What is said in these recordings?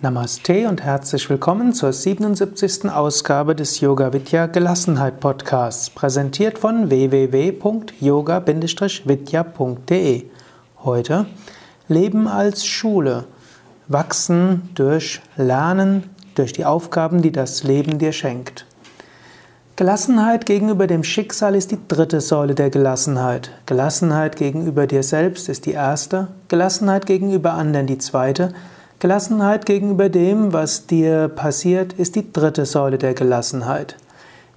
Namaste und herzlich willkommen zur 77. Ausgabe des Yoga Vidya Gelassenheit Podcasts, präsentiert von www.yoga-vidya.de. Heute Leben als Schule, wachsen durch Lernen, durch die Aufgaben, die das Leben dir schenkt. Gelassenheit gegenüber dem Schicksal ist die dritte Säule der Gelassenheit. Gelassenheit gegenüber dir selbst ist die erste, Gelassenheit gegenüber anderen die zweite, Gelassenheit gegenüber dem, was dir passiert, ist die dritte Säule der Gelassenheit.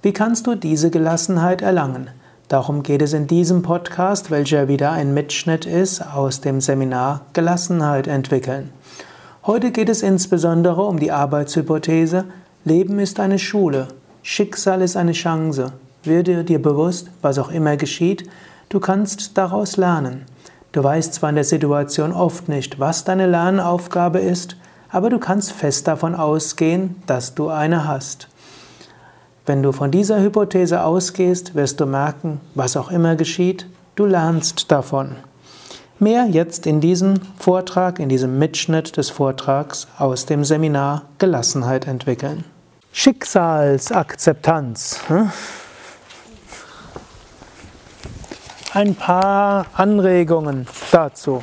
Wie kannst du diese Gelassenheit erlangen? Darum geht es in diesem Podcast, welcher wieder ein Mitschnitt ist aus dem Seminar Gelassenheit entwickeln. Heute geht es insbesondere um die Arbeitshypothese Leben ist eine Schule, Schicksal ist eine Chance. Werde dir bewusst, was auch immer geschieht, du kannst daraus lernen. Du weißt zwar in der Situation oft nicht, was deine Lernaufgabe ist, aber du kannst fest davon ausgehen, dass du eine hast. Wenn du von dieser Hypothese ausgehst, wirst du merken, was auch immer geschieht, du lernst davon. Mehr jetzt in diesem Vortrag, in diesem Mitschnitt des Vortrags aus dem Seminar Gelassenheit entwickeln. Schicksalsakzeptanz. Hm? Ein paar Anregungen dazu.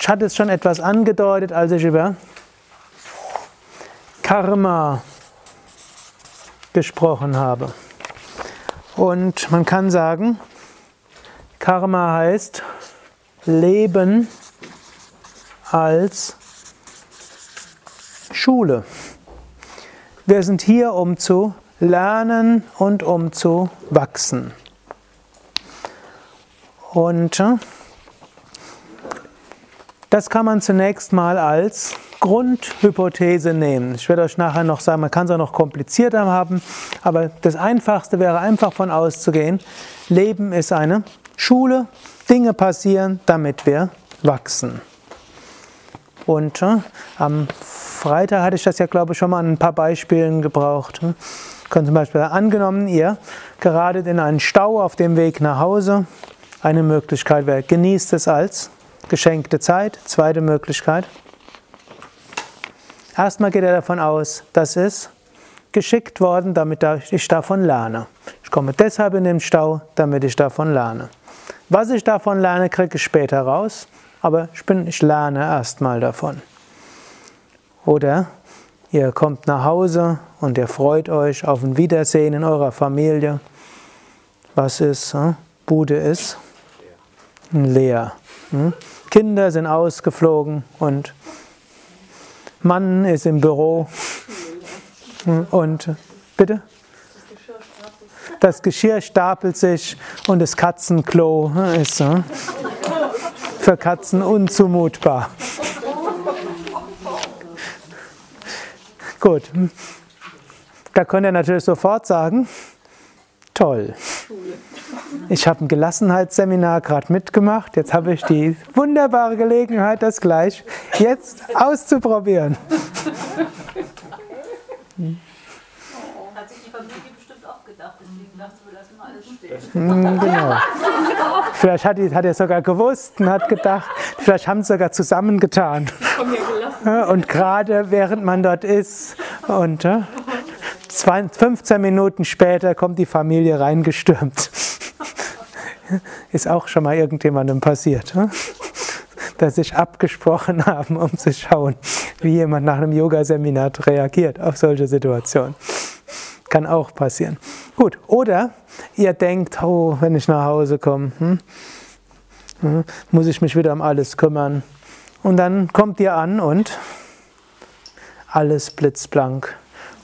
Ich hatte es schon etwas angedeutet, als ich über Karma gesprochen habe. Und man kann sagen, Karma heißt Leben als Schule. Wir sind hier, um zu lernen und um zu wachsen. Und äh, das kann man zunächst mal als Grundhypothese nehmen. Ich werde euch nachher noch sagen, man kann es auch noch komplizierter haben, aber das Einfachste wäre einfach von auszugehen, Leben ist eine Schule, Dinge passieren, damit wir wachsen. Und äh, am Freitag hatte ich das ja, glaube ich, schon mal an ein paar Beispielen gebraucht. Können zum Beispiel angenommen, ihr geradet in einen Stau auf dem Weg nach Hause. Eine Möglichkeit wäre, genießt es als geschenkte Zeit. Zweite Möglichkeit. Erstmal geht er davon aus, dass es geschickt worden, damit ich davon lerne. Ich komme deshalb in den Stau, damit ich davon lerne. Was ich davon lerne, kriege ich später raus, aber ich, bin, ich lerne erstmal davon. Oder Ihr kommt nach Hause und ihr freut euch auf ein Wiedersehen in eurer Familie. Was ist? Hm? Bude ist leer. Hm? Kinder sind ausgeflogen und Mann ist im Büro. Hm? Und bitte? Das Geschirr stapelt sich und das Katzenklo ist für Katzen unzumutbar. Gut. Da könnt ihr natürlich sofort sagen, toll. Ich habe ein Gelassenheitsseminar gerade mitgemacht. Jetzt habe ich die wunderbare Gelegenheit, das gleich jetzt auszuprobieren. Hat sich die Familie bestimmt auch gedacht, deswegen dachte wir lassen mal alles stehen. Genau. Vielleicht hat, die, hat er sogar gewusst und hat gedacht, vielleicht haben sie sogar zusammengetan. Und gerade während man dort ist und 15 Minuten später kommt die Familie reingestürmt. Ist auch schon mal irgendjemandem passiert, dass sich abgesprochen haben, um zu schauen, wie jemand nach einem Yoga-Seminar reagiert auf solche Situationen. Kann auch passieren. Gut, oder ihr denkt, oh, wenn ich nach Hause komme, hm, hm, muss ich mich wieder um alles kümmern. Und dann kommt ihr an und alles blitzblank.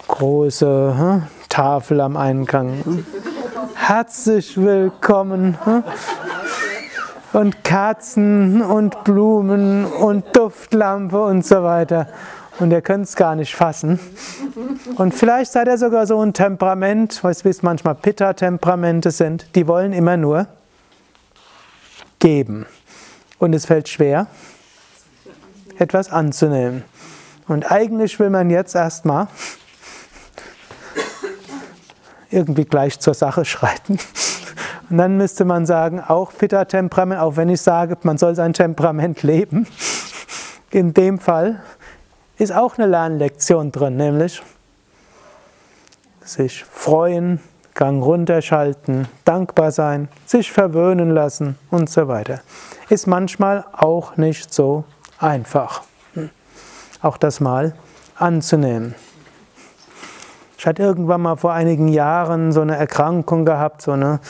Große hm, Tafel am Eingang. Herzlich willkommen. Hm? Und Kerzen und Blumen und Duftlampe und so weiter. Und ihr könnt es gar nicht fassen. Und vielleicht seid ihr sogar so ein Temperament, was es manchmal Pitta-Temperamente sind, die wollen immer nur geben. Und es fällt schwer, etwas anzunehmen. Und eigentlich will man jetzt erstmal irgendwie gleich zur Sache schreiten Und dann müsste man sagen, auch Pitta-Temperament, auch wenn ich sage, man soll sein Temperament leben, in dem Fall ist auch eine Lernlektion drin, nämlich sich freuen, Gang runterschalten, dankbar sein, sich verwöhnen lassen und so weiter. Ist manchmal auch nicht so einfach. Auch das mal anzunehmen. Ich hatte irgendwann mal vor einigen Jahren so eine Erkrankung gehabt, so eine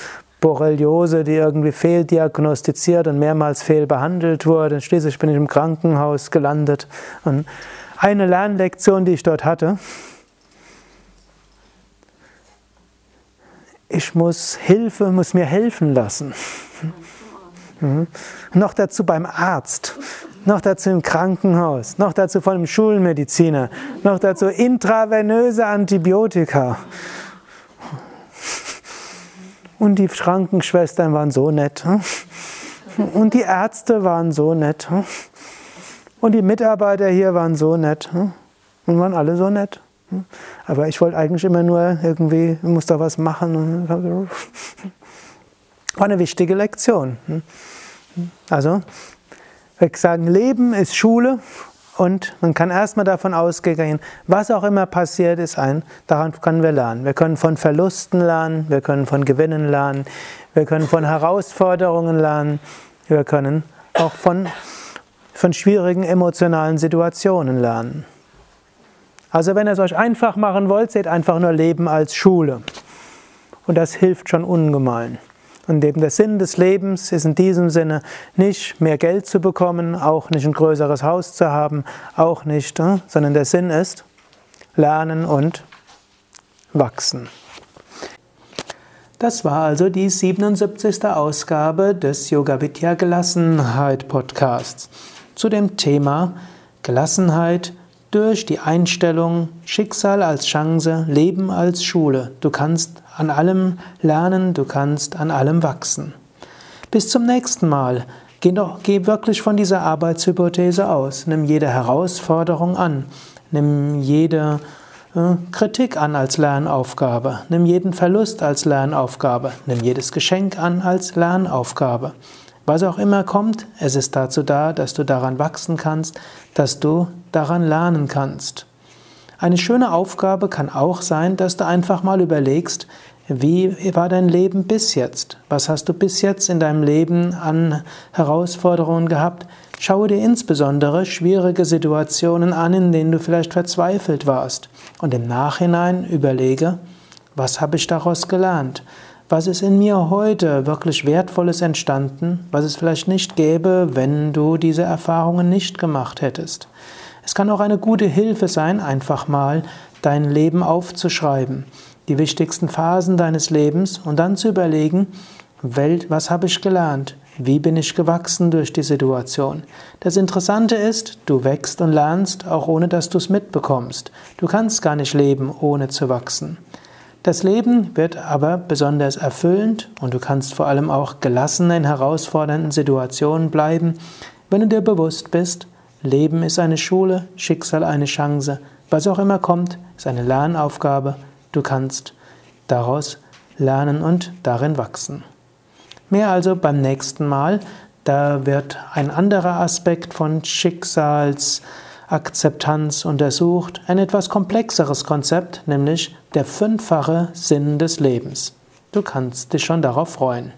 Borreliose, die irgendwie fehldiagnostiziert und mehrmals fehlbehandelt wurde. Schließlich bin ich im Krankenhaus gelandet. Und eine Lernlektion, die ich dort hatte, ich muss Hilfe, muss mir helfen lassen. Mhm. Noch dazu beim Arzt noch dazu im Krankenhaus, noch dazu von einem Schulmediziner, noch dazu intravenöse Antibiotika. Und die Krankenschwestern waren so nett. Hm? Und die Ärzte waren so nett. Hm? Und die Mitarbeiter hier waren so nett. Hm? Und waren alle so nett. Aber ich wollte eigentlich immer nur irgendwie, ich muss da was machen. War eine wichtige Lektion. Also, wir sagen, Leben ist Schule und man kann erstmal davon ausgehen, was auch immer passiert ist, ein, daran können wir lernen. Wir können von Verlusten lernen, wir können von Gewinnen lernen, wir können von Herausforderungen lernen, wir können auch von, von schwierigen emotionalen Situationen lernen. Also wenn ihr es euch einfach machen wollt, seht einfach nur Leben als Schule. Und das hilft schon ungemein. Und eben der Sinn des Lebens ist in diesem Sinne nicht mehr Geld zu bekommen, auch nicht ein größeres Haus zu haben, auch nicht, äh, sondern der Sinn ist lernen und wachsen. Das war also die 77. Ausgabe des Yoga Vidya Gelassenheit Podcasts zu dem Thema Gelassenheit durch die Einstellung Schicksal als Chance, Leben als Schule. Du kannst an allem lernen, du kannst an allem wachsen. Bis zum nächsten Mal. Geh, doch, geh wirklich von dieser Arbeitshypothese aus. Nimm jede Herausforderung an. Nimm jede äh, Kritik an als Lernaufgabe. Nimm jeden Verlust als Lernaufgabe. Nimm jedes Geschenk an als Lernaufgabe. Was auch immer kommt, es ist dazu da, dass du daran wachsen kannst, dass du daran lernen kannst. Eine schöne Aufgabe kann auch sein, dass du einfach mal überlegst, wie war dein Leben bis jetzt? Was hast du bis jetzt in deinem Leben an Herausforderungen gehabt? Schaue dir insbesondere schwierige Situationen an, in denen du vielleicht verzweifelt warst. Und im Nachhinein überlege, was habe ich daraus gelernt? Was ist in mir heute wirklich Wertvolles entstanden, was es vielleicht nicht gäbe, wenn du diese Erfahrungen nicht gemacht hättest? Es kann auch eine gute Hilfe sein, einfach mal dein Leben aufzuschreiben, die wichtigsten Phasen deines Lebens und dann zu überlegen, was habe ich gelernt? Wie bin ich gewachsen durch die Situation? Das Interessante ist, du wächst und lernst, auch ohne dass du es mitbekommst. Du kannst gar nicht leben, ohne zu wachsen. Das Leben wird aber besonders erfüllend und du kannst vor allem auch gelassen in herausfordernden Situationen bleiben, wenn du dir bewusst bist, Leben ist eine Schule, Schicksal eine Chance. Was auch immer kommt, ist eine Lernaufgabe. Du kannst daraus lernen und darin wachsen. Mehr also beim nächsten Mal. Da wird ein anderer Aspekt von Schicksals Akzeptanz untersucht, ein etwas komplexeres Konzept, nämlich der fünffache Sinn des Lebens. Du kannst dich schon darauf freuen.